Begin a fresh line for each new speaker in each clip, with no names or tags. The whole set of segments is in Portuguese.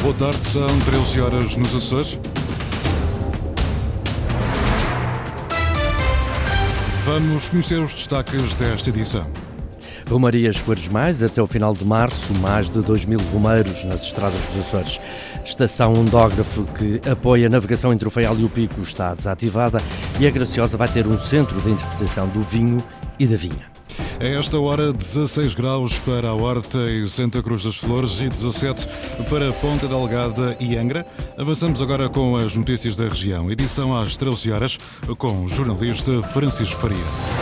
Boa tarde, são 13 horas nos Açores. Vamos conhecer os destaques desta edição.
Romarias Mais até o final de março, mais de 2 mil romeiros nas estradas dos Açores. Estação Ondógrafo, que apoia a navegação entre o Feial e o Pico, está desativada e a Graciosa vai ter um centro de interpretação do vinho e da vinha.
A esta hora, 16 graus para a Horta e Santa Cruz das Flores e 17 para Ponta Delgada e Angra. Avançamos agora com as notícias da região. Edição às 13 horas com o jornalista Francisco Faria.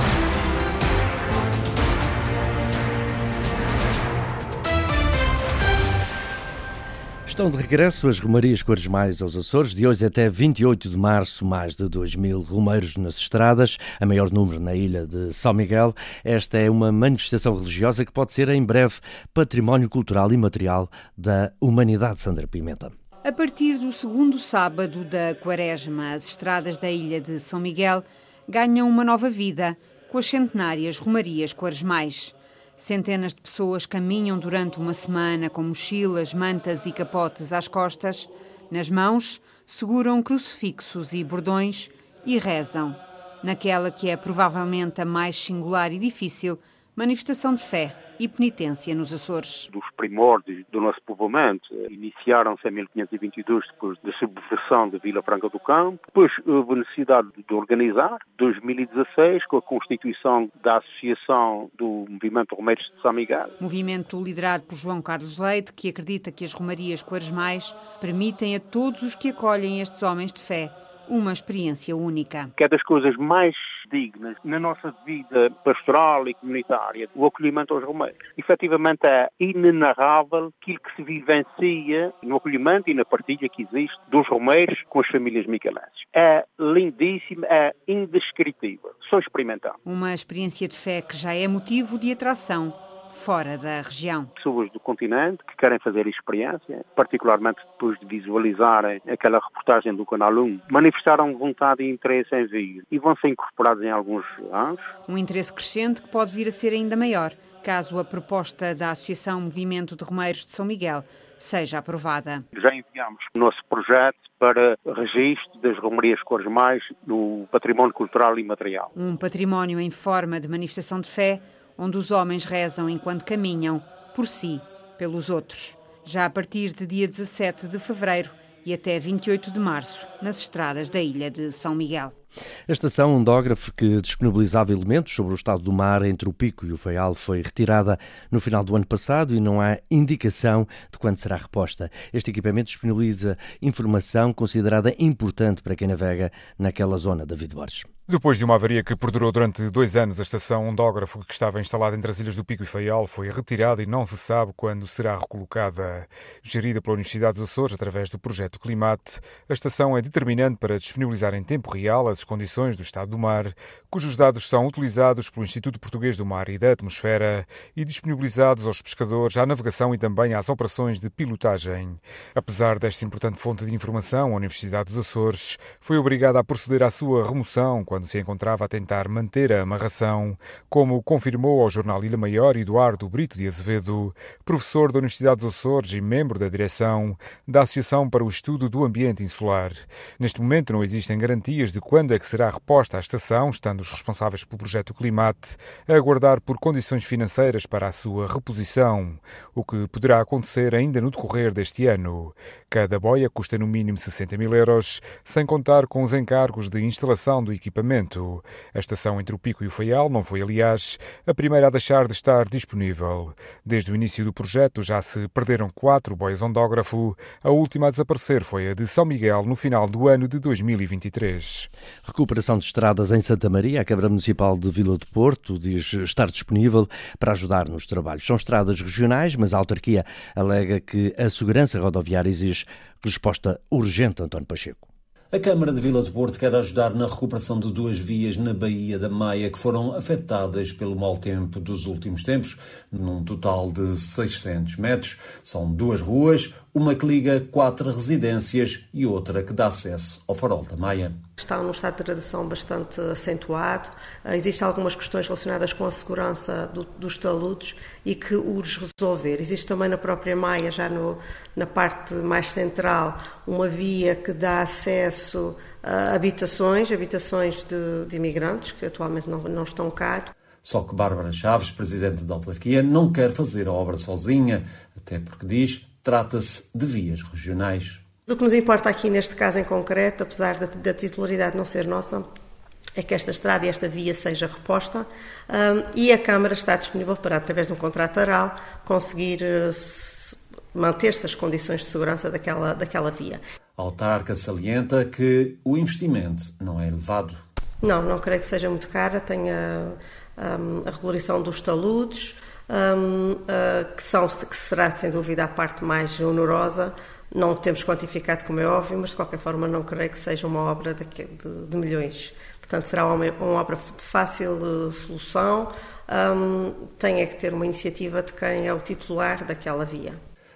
Estão de regresso as Romarias Cores Mais aos Açores, de hoje até 28 de março, mais de 2 mil romeiros nas estradas, a maior número na ilha de São Miguel. Esta é uma manifestação religiosa que pode ser em breve património cultural e material da humanidade, Sandra Pimenta.
A partir do segundo sábado da quaresma, as estradas da ilha de São Miguel ganham uma nova vida com as centenárias Romarias Cores Mais. Centenas de pessoas caminham durante uma semana com mochilas, mantas e capotes às costas. Nas mãos, seguram crucifixos e bordões e rezam, naquela que é provavelmente a mais singular e difícil manifestação de fé e penitência nos Açores.
Dos primórdios do nosso povoamento, iniciaram-se em 1522, depois da subversão de Vila Franca do Campo. Depois houve necessidade de organizar, 2016, com a constituição da Associação do Movimento Romeiros de São Miguel.
Movimento liderado por João Carlos Leite, que acredita que as romarias mais permitem a todos os que acolhem estes homens de fé uma experiência única.
Que é das coisas mais dignas na nossa vida pastoral e comunitária, o acolhimento aos romeiros. Efetivamente é inenarrável aquilo que se vivencia no acolhimento e na partilha que existe dos romeiros com as famílias micalenses. É lindíssimo, é indescritível. Só experimentar.
Uma experiência de fé que já é motivo de atração fora da região.
Pessoas do continente que querem fazer experiência, particularmente depois de visualizarem aquela reportagem do Canal 1, manifestaram vontade e interesse em vir e vão ser incorporados em alguns anos.
Um interesse crescente que pode vir a ser ainda maior, caso a proposta da Associação Movimento de Romeiros de São Miguel seja aprovada.
Já enviamos o nosso projeto para registro das Romarias Cores Mais no património cultural e material.
Um património em forma de manifestação de fé onde os homens rezam enquanto caminham, por si, pelos outros, já a partir de dia 17 de fevereiro e até 28 de março, nas estradas da ilha de São Miguel.
A estação Ondógrafo, que disponibilizava elementos sobre o estado do mar entre o Pico e o Feial, foi retirada no final do ano passado e não há indicação de quando será reposta. Este equipamento disponibiliza informação considerada importante para quem navega naquela zona, David Borges.
Depois de uma avaria que perdurou durante dois anos, a estação ondógrafo que estava instalada entre as ilhas do Pico e Faial foi retirada e não se sabe quando será recolocada. Gerida pela Universidade dos Açores através do projeto Climate, a estação é determinante para disponibilizar em tempo real as condições do estado do mar, cujos dados são utilizados pelo Instituto Português do Mar e da Atmosfera e disponibilizados aos pescadores à navegação e também às operações de pilotagem. Apesar desta importante fonte de informação, a Universidade dos Açores foi obrigada a proceder à sua remoção quando quando se encontrava a tentar manter a amarração, como confirmou ao jornal Ilha Maior Eduardo Brito de Azevedo, professor da Universidade dos Açores e membro da direção da Associação para o Estudo do Ambiente Insular. Neste momento não existem garantias de quando é que será reposta a estação, estando os responsáveis pelo projeto Climate a aguardar por condições financeiras para a sua reposição, o que poderá acontecer ainda no decorrer deste ano. Cada boia custa no mínimo 60 mil euros, sem contar com os encargos de instalação do equipamento a estação entre o Pico e o Faial não foi, aliás, a primeira a deixar de estar disponível. Desde o início do projeto já se perderam quatro boias ondógrafo. A última a desaparecer foi a de São Miguel no final do ano de 2023.
Recuperação de estradas em Santa Maria. A Câmara Municipal de Vila de Porto diz estar disponível para ajudar nos trabalhos. São estradas regionais, mas a autarquia alega que a segurança rodoviária exige resposta urgente, António Pacheco.
A Câmara de Vila de Porto quer ajudar na recuperação de duas vias na Baía da Maia que foram afetadas pelo mau tempo dos últimos tempos, num total de 600 metros. São duas ruas, uma que liga quatro residências e outra que dá acesso ao farol da Maia.
Está num estado de degradação bastante acentuado. Ah, existem algumas questões relacionadas com a segurança do, dos taludes e que urge resolver. Existe também na própria Maia, já no, na parte mais central, uma via que dá acesso a habitações, habitações de, de imigrantes que atualmente não, não estão cá.
Só que Bárbara Chaves, presidente da autarquia, não quer fazer a obra sozinha, até porque diz trata-se de vias regionais.
O que nos importa aqui neste caso em concreto, apesar da, da titularidade não ser nossa, é que esta estrada e esta via seja reposta um, e a Câmara está disponível para, através de um contrato aral, conseguir uh, manter-se as condições de segurança daquela, daquela via.
A autarca salienta que o investimento não é elevado.
Não, não creio que seja muito cara. Tem a, um, a regularização dos taludes, um, uh, que, são, que será sem dúvida a parte mais onerosa. Não temos quantificado, como é óbvio, mas de qualquer forma não creio que seja uma obra de, de, de milhões. Portanto, será uma, uma, obra de fácil uh, solução. Um, tem é que ter uma iniciativa de quem é o titular daquela via.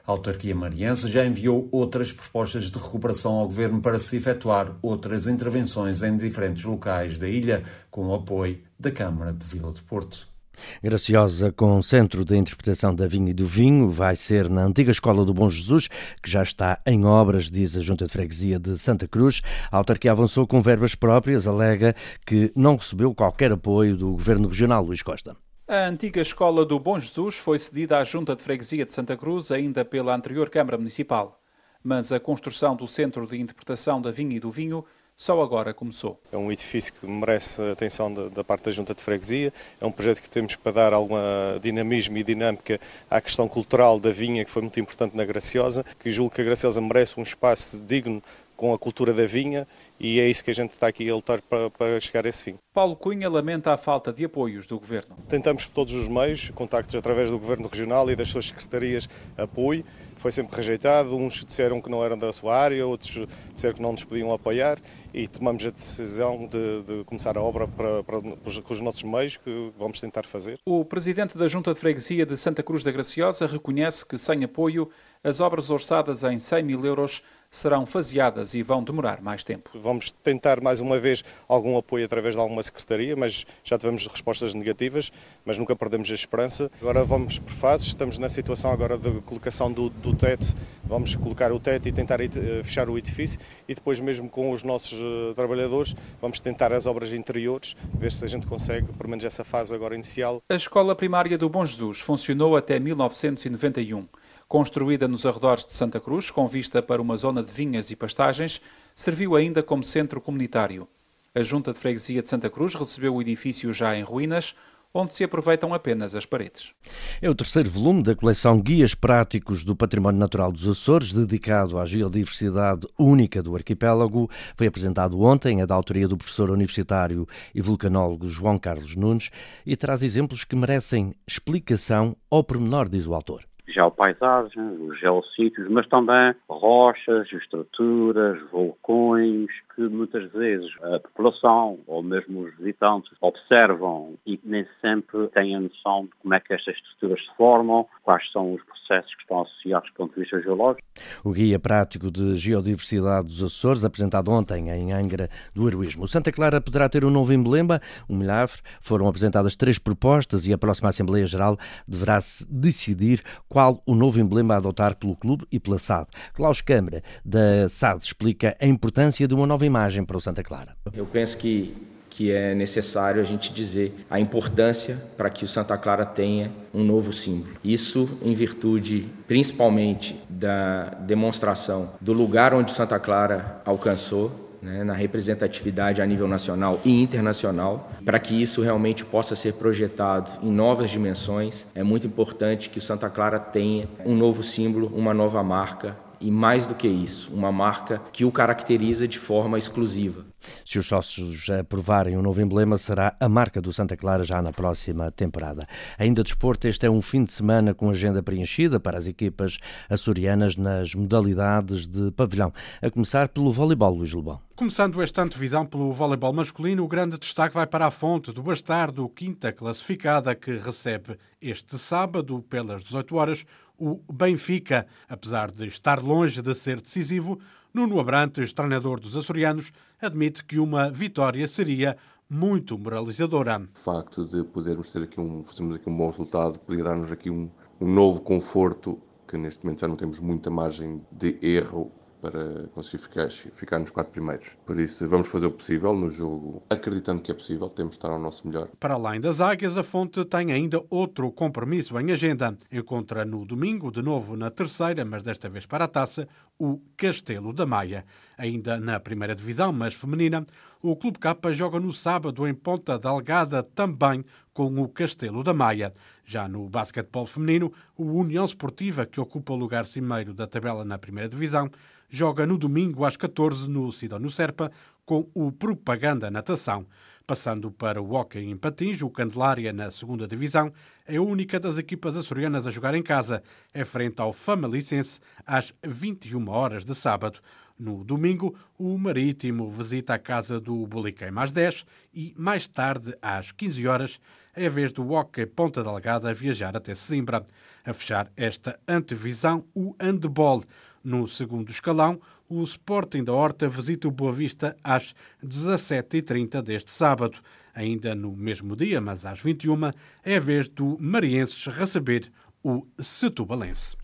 A autarquia mariense já enviou outras propostas de recuperação ao governo para se efetuar outras intervenções em diferentes locais da ilha, com o apoio da Câmara de Vila do Porto.
Graciosa, com Centro de Interpretação da Vinha e do Vinho, vai ser na antiga Escola do Bom Jesus, que já está em obras, diz a Junta de Freguesia de Santa Cruz. A autarquia avançou com verbas próprias, alega que não recebeu qualquer apoio do Governo Regional, Luís Costa.
A antiga escola do Bom Jesus foi cedida à Junta de Freguesia de Santa Cruz ainda pela anterior Câmara Municipal, mas a construção do Centro de Interpretação da Vinha e do Vinho só agora começou.
É um edifício que merece atenção da, da, parte da Junta de Freguesia, é um projeto que temos para dar algum dinamismo e dinâmica à questão cultural da vinha, que foi muito importante na Graciosa, que julgo que a Graciosa merece um espaço digno com a cultura da vinha e é isso que a gente está aqui a lutar para, para, chegar a esse fim.
Paulo Cunha lamenta a falta de apoios do Governo.
Tentamos por todos os meios, contactos através do Governo Regional e das suas secretarias, apoio. Foi sempre rejeitado, uns disseram que não eram da sua área, outros disseram que não nos podiam apoiar e tomamos a decisão de, de começar a obra para, para, com os nossos meios, que vamos tentar fazer.
O Presidente da Junta de Freguesia de Santa Cruz da Graciosa reconhece que sem apoio as obras orçadas em 100 mil euros serão faseadas e vão demorar mais tempo.
Vamos tentar mais uma vez algum apoio através de alguma secretaria, mas já tivemos respostas negativas, mas nunca perdemos a esperança. Agora vamos por fases, estamos na situação agora de colocação do, do teto, vamos colocar o teto e tentar eh, fechar o edifício e depois mesmo com os nossos eh, trabalhadores vamos tentar as obras interiores, ver se a gente consegue, pelo menos essa fase agora inicial.
A escola primária do Bom Jesus funcionou até 1991. Construída nos arredores de Santa Cruz, com vista para uma zona de vinhas e pastagens, serviu ainda como centro comunitário. A Junta de Freguesia de Santa Cruz recebeu o edifício já em ruínas, onde se aproveitam apenas as paredes.
É o terceiro volume da coleção Guias Práticos do Património Natural dos Açores, dedicado à geodiversidade única do arquipélago. Foi apresentado ontem, é da autoria do professor universitário e vulcanólogo João Carlos Nunes e traz exemplos que merecem explicação ao pormenor, diz o autor
geopaisagens, os geossítios, mas também rochas, estruturas, vulcões, que muitas vezes a população ou mesmo os visitantes observam e nem sempre têm a noção de como é que estas estruturas se formam, quais são os processos que estão associados do ponto de vista geológico.
O Guia Prático de Geodiversidade dos Açores, apresentado ontem em Angra do Heroísmo. O Santa Clara poderá ter um novo emblema, um milagre. Foram apresentadas três propostas e a próxima Assembleia Geral deverá decidir qual o novo emblema a adotar pelo clube e pela SAD. Klaus Câmara, da SAD, explica a importância de uma nova imagem para o Santa Clara.
Eu penso que que é necessário a gente dizer a importância para que o Santa Clara tenha um novo símbolo. Isso em virtude principalmente da demonstração do lugar onde Santa Clara alcançou né, na representatividade a nível nacional e internacional. Para que isso realmente possa ser projetado em novas dimensões, é muito importante que o Santa Clara tenha um novo símbolo, uma nova marca e mais do que isso, uma marca que o caracteriza de forma exclusiva.
Se os sócios aprovarem o um novo emblema, será a marca do Santa Clara já na próxima temporada. Ainda desporto, este é um fim de semana com agenda preenchida para as equipas açorianas nas modalidades de pavilhão, a começar pelo voleibol, Luís Lebão.
Começando este de visão pelo voleibol masculino, o grande destaque vai para a fonte do Bastardo, quinta classificada, que recebe este sábado, pelas 18 horas, o Benfica. Apesar de estar longe de ser decisivo, Nuno Abrantes, treinador dos açorianos, admite que uma vitória seria muito moralizadora.
O facto de podermos ter aqui um, fazermos aqui um bom resultado poderia dar-nos aqui um, um novo conforto que neste momento já não temos muita margem de erro para conseguir ficar, ficar nos quatro primeiros. Por isso, vamos fazer o possível no jogo, acreditando que é possível, temos de estar ao nosso melhor.
Para além das águias, a Fonte tem ainda outro compromisso em agenda. Encontra no domingo, de novo na terceira, mas desta vez para a taça, o Castelo da Maia. Ainda na primeira divisão, mas feminina, o Clube Capa joga no sábado em Ponta Delgada também com o Castelo da Maia. Já no basquetebol feminino, o União Esportiva, que ocupa o lugar cimeiro da tabela na primeira divisão, joga no domingo às 14 no Sidónio Serpa com o Propaganda Natação. Passando para o Hockey em Patins, o Candelária na segunda divisão é a única das equipas açorianas a jogar em casa. É frente ao Famalicense às 21 horas de sábado. No domingo, o Marítimo visita a casa do Boliqueima às 10 e, mais tarde, às 15 horas, é a vez do Hockey Ponta Delgada viajar até Sesimbra. A fechar esta antevisão, o handball. No segundo escalão, o Sporting da Horta visita o Boa Vista às 17h30 deste sábado. Ainda no mesmo dia, mas às 21 é a vez do Marienses receber o Setubalense.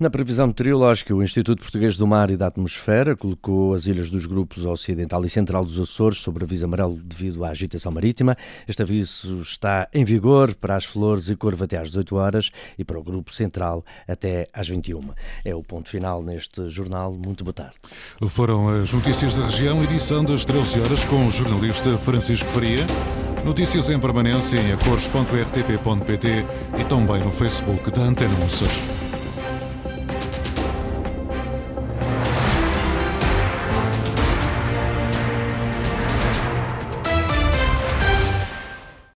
Na previsão meteorológica, o Instituto Português do Mar e da Atmosfera colocou as ilhas dos grupos ocidental e central dos Açores sobre aviso amarelo devido à agitação marítima. Este aviso está em vigor para as Flores e Corvo até às 18 horas e para o grupo central até às 21. É o ponto final neste jornal. Muito boa tarde.
Foram as notícias da região, edição das 13 horas com o jornalista Francisco Faria. Notícias em permanência em acores.rtp.pt e também no Facebook da Antena.